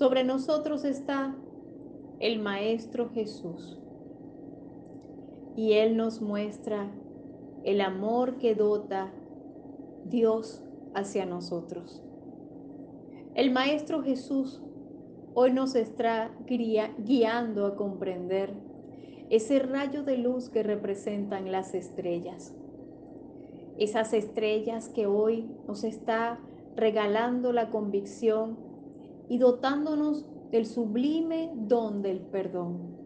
sobre nosotros está el Maestro Jesús. Y Él nos muestra el amor que dota Dios hacia nosotros. El Maestro Jesús hoy nos está guiando a comprender ese rayo de luz que representan las estrellas. Esas estrellas que hoy nos está regalando la convicción y dotándonos del sublime don del perdón.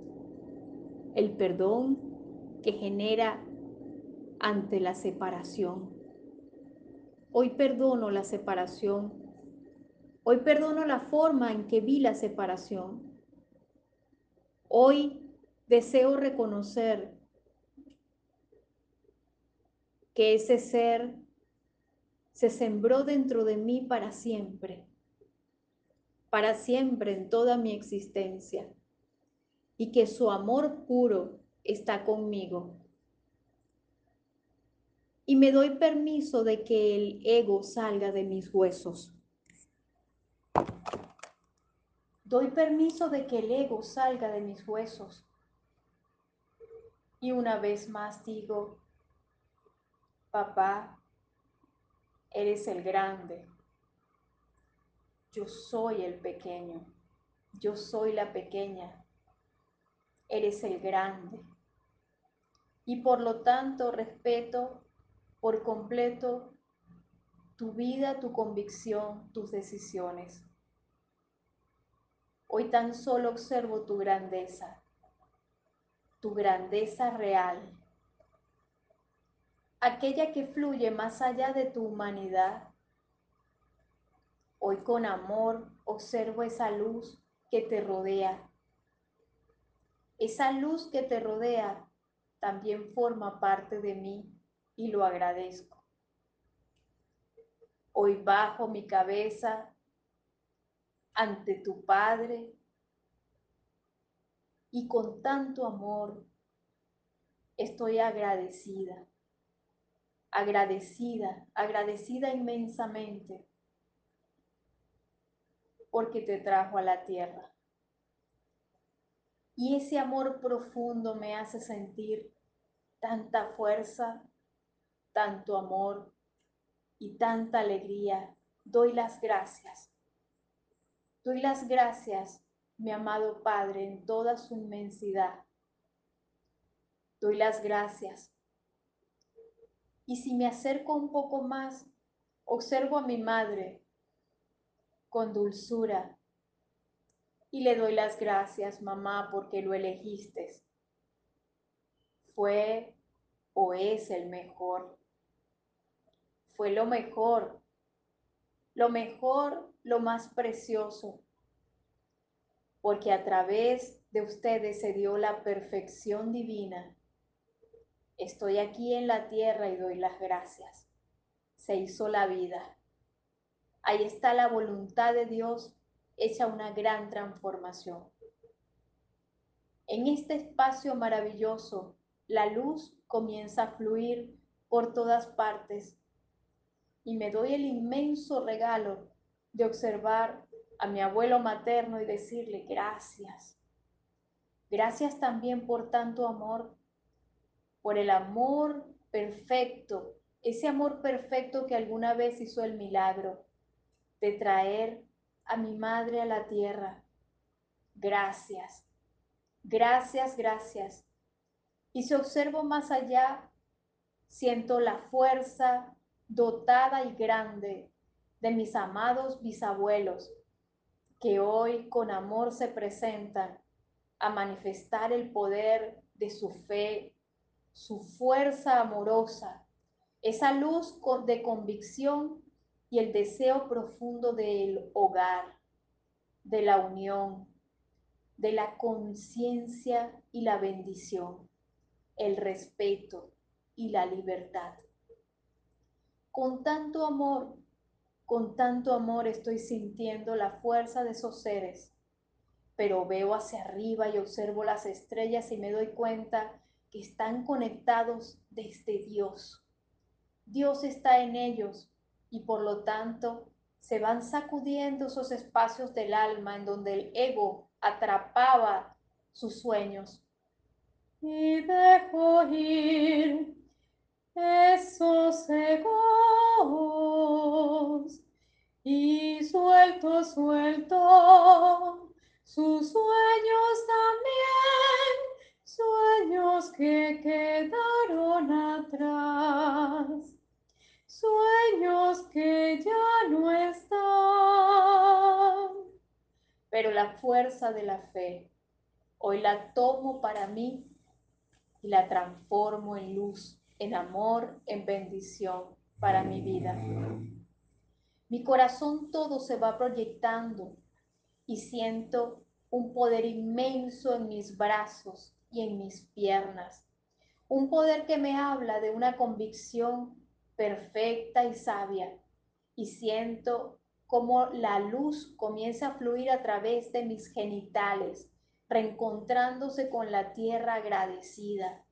El perdón que genera ante la separación. Hoy perdono la separación. Hoy perdono la forma en que vi la separación. Hoy deseo reconocer que ese ser se sembró dentro de mí para siempre, para siempre en toda mi existencia, y que su amor puro está conmigo. Y me doy permiso de que el ego salga de mis huesos. Doy permiso de que el ego salga de mis huesos y una vez más digo, papá, eres el grande. Yo soy el pequeño. Yo soy la pequeña. Eres el grande. Y por lo tanto respeto por completo tu vida, tu convicción, tus decisiones. Hoy tan solo observo tu grandeza tu grandeza real, aquella que fluye más allá de tu humanidad. Hoy con amor observo esa luz que te rodea. Esa luz que te rodea también forma parte de mí y lo agradezco. Hoy bajo mi cabeza ante tu Padre y con tanto amor estoy agradecida, agradecida, agradecida inmensamente porque te trajo a la tierra. Y ese amor profundo me hace sentir tanta fuerza, tanto amor y tanta alegría. Doy las gracias. Doy las gracias mi amado Padre, en toda su inmensidad. Doy las gracias. Y si me acerco un poco más, observo a mi madre con dulzura y le doy las gracias, mamá, porque lo elegiste. Fue o es el mejor. Fue lo mejor, lo mejor, lo más precioso porque a través de ustedes se dio la perfección divina. Estoy aquí en la tierra y doy las gracias. Se hizo la vida. Ahí está la voluntad de Dios hecha una gran transformación. En este espacio maravilloso, la luz comienza a fluir por todas partes y me doy el inmenso regalo de observar a mi abuelo materno y decirle gracias. Gracias también por tanto amor, por el amor perfecto, ese amor perfecto que alguna vez hizo el milagro de traer a mi madre a la tierra. Gracias, gracias, gracias. Y si observo más allá, siento la fuerza dotada y grande de mis amados bisabuelos que hoy con amor se presentan a manifestar el poder de su fe, su fuerza amorosa, esa luz de convicción y el deseo profundo del hogar, de la unión, de la conciencia y la bendición, el respeto y la libertad. Con tanto amor con tanto amor estoy sintiendo la fuerza de esos seres, pero veo hacia arriba y observo las estrellas y me doy cuenta que están conectados desde Dios. Dios está en ellos y por lo tanto se van sacudiendo esos espacios del alma en donde el ego atrapaba sus sueños. Y dejo ir esos egos y suelto, suelto sus sueños también, sueños que quedaron atrás, que ya no están. Pero la fuerza de la fe, hoy la tomo para mí y la transformo en luz, en amor, en bendición para mi vida. Mi corazón todo se va proyectando y siento un poder inmenso en mis brazos y en mis piernas. Un poder que me habla de una convicción perfecta y sabia. Y siento como la luz comienza a fluir a través de mis genitales, reencontrándose con la tierra agradecida.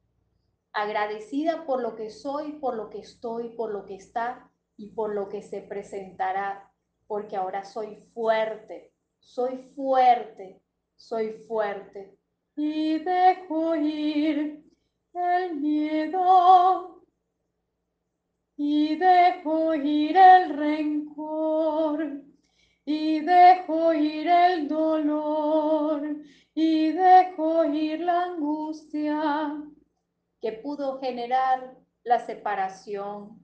Agradecida por lo que soy, por lo que estoy, por lo que está y por lo que se presentará, porque ahora soy fuerte, soy fuerte, soy fuerte. Y dejo ir el miedo y dejo ir el rencor y dejo ir el dolor y dejo ir la angustia que pudo generar la separación,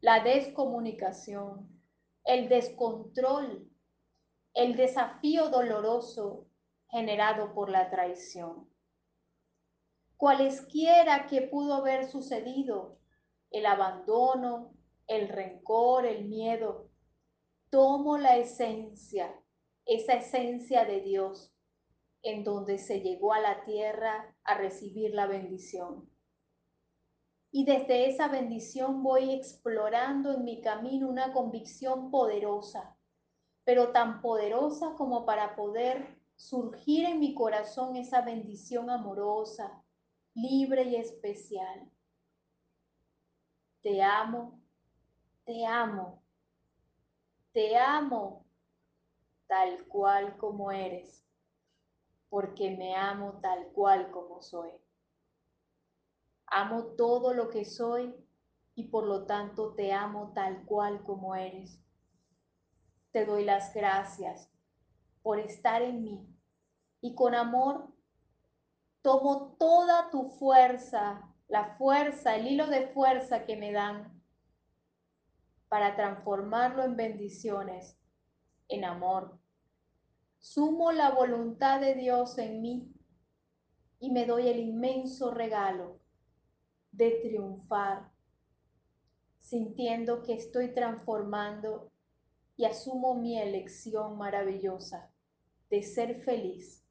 la descomunicación, el descontrol, el desafío doloroso generado por la traición. Cualesquiera que pudo haber sucedido, el abandono, el rencor, el miedo, tomo la esencia, esa esencia de Dios, en donde se llegó a la tierra a recibir la bendición. Y desde esa bendición voy explorando en mi camino una convicción poderosa, pero tan poderosa como para poder surgir en mi corazón esa bendición amorosa, libre y especial. Te amo, te amo, te amo tal cual como eres, porque me amo tal cual como soy. Amo todo lo que soy y por lo tanto te amo tal cual como eres. Te doy las gracias por estar en mí y con amor tomo toda tu fuerza, la fuerza, el hilo de fuerza que me dan para transformarlo en bendiciones, en amor. Sumo la voluntad de Dios en mí y me doy el inmenso regalo de triunfar, sintiendo que estoy transformando y asumo mi elección maravillosa de ser feliz,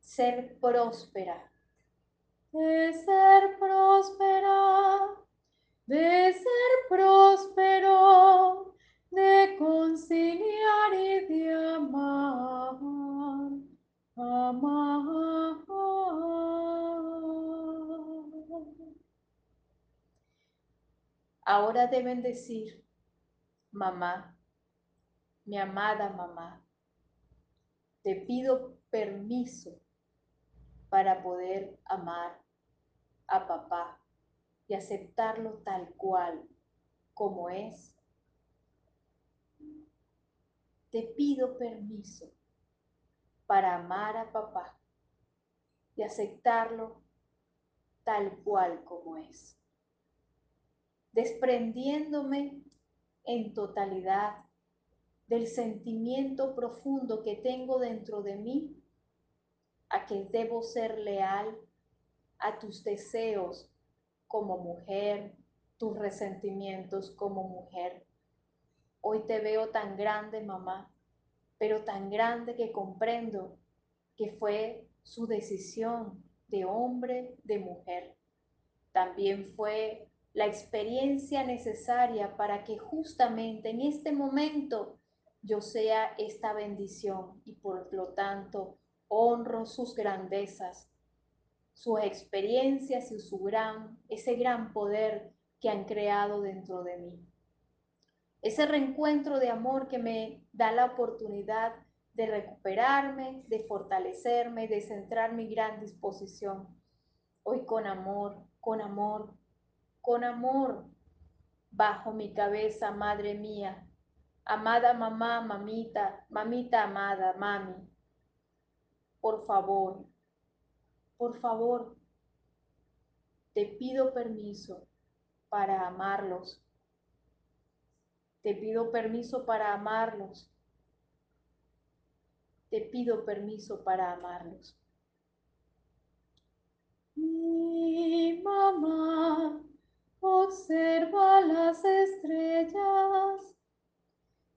ser próspera. De ser próspera, de ser próspero, de conciliar y de amar, amar. Ahora deben decir, mamá, mi amada mamá, te pido permiso para poder amar a papá y aceptarlo tal cual como es. Te pido permiso para amar a papá y aceptarlo tal cual como es desprendiéndome en totalidad del sentimiento profundo que tengo dentro de mí, a que debo ser leal a tus deseos como mujer, tus resentimientos como mujer. Hoy te veo tan grande, mamá, pero tan grande que comprendo que fue su decisión de hombre, de mujer. También fue la experiencia necesaria para que justamente en este momento yo sea esta bendición y por lo tanto honro sus grandezas, sus experiencias y su gran, ese gran poder que han creado dentro de mí. Ese reencuentro de amor que me da la oportunidad de recuperarme, de fortalecerme, de centrar mi gran disposición. Hoy con amor, con amor, con amor, bajo mi cabeza, madre mía, amada mamá, mamita, mamita amada, mami, por favor, por favor, te pido permiso para amarlos. Te pido permiso para amarlos. Te pido permiso para amarlos. Mi mamá observa las estrellas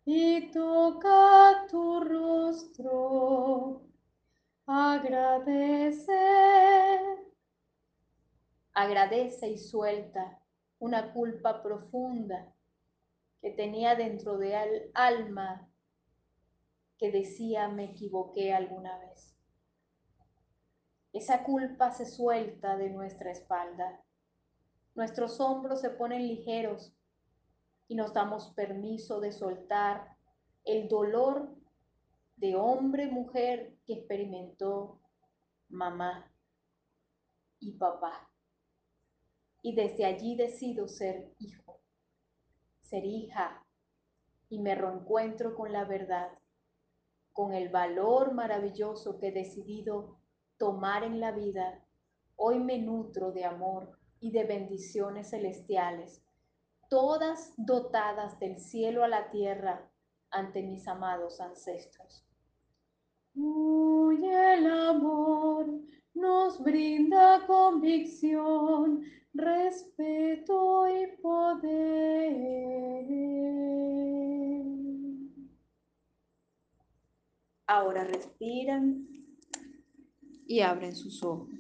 y toca tu rostro. Agradece. Agradece y suelta una culpa profunda que tenía dentro del alma que decía me equivoqué alguna vez. Esa culpa se suelta de nuestra espalda. Nuestros hombros se ponen ligeros y nos damos permiso de soltar el dolor de hombre, mujer que experimentó mamá y papá. Y desde allí decido ser hijo, ser hija, y me reencuentro con la verdad, con el valor maravilloso que he decidido tomar en la vida. Hoy me nutro de amor y de bendiciones celestiales, todas dotadas del cielo a la tierra ante mis amados ancestros. Uy, el amor nos brinda convicción, respeto y poder. Ahora respiran y abren sus ojos.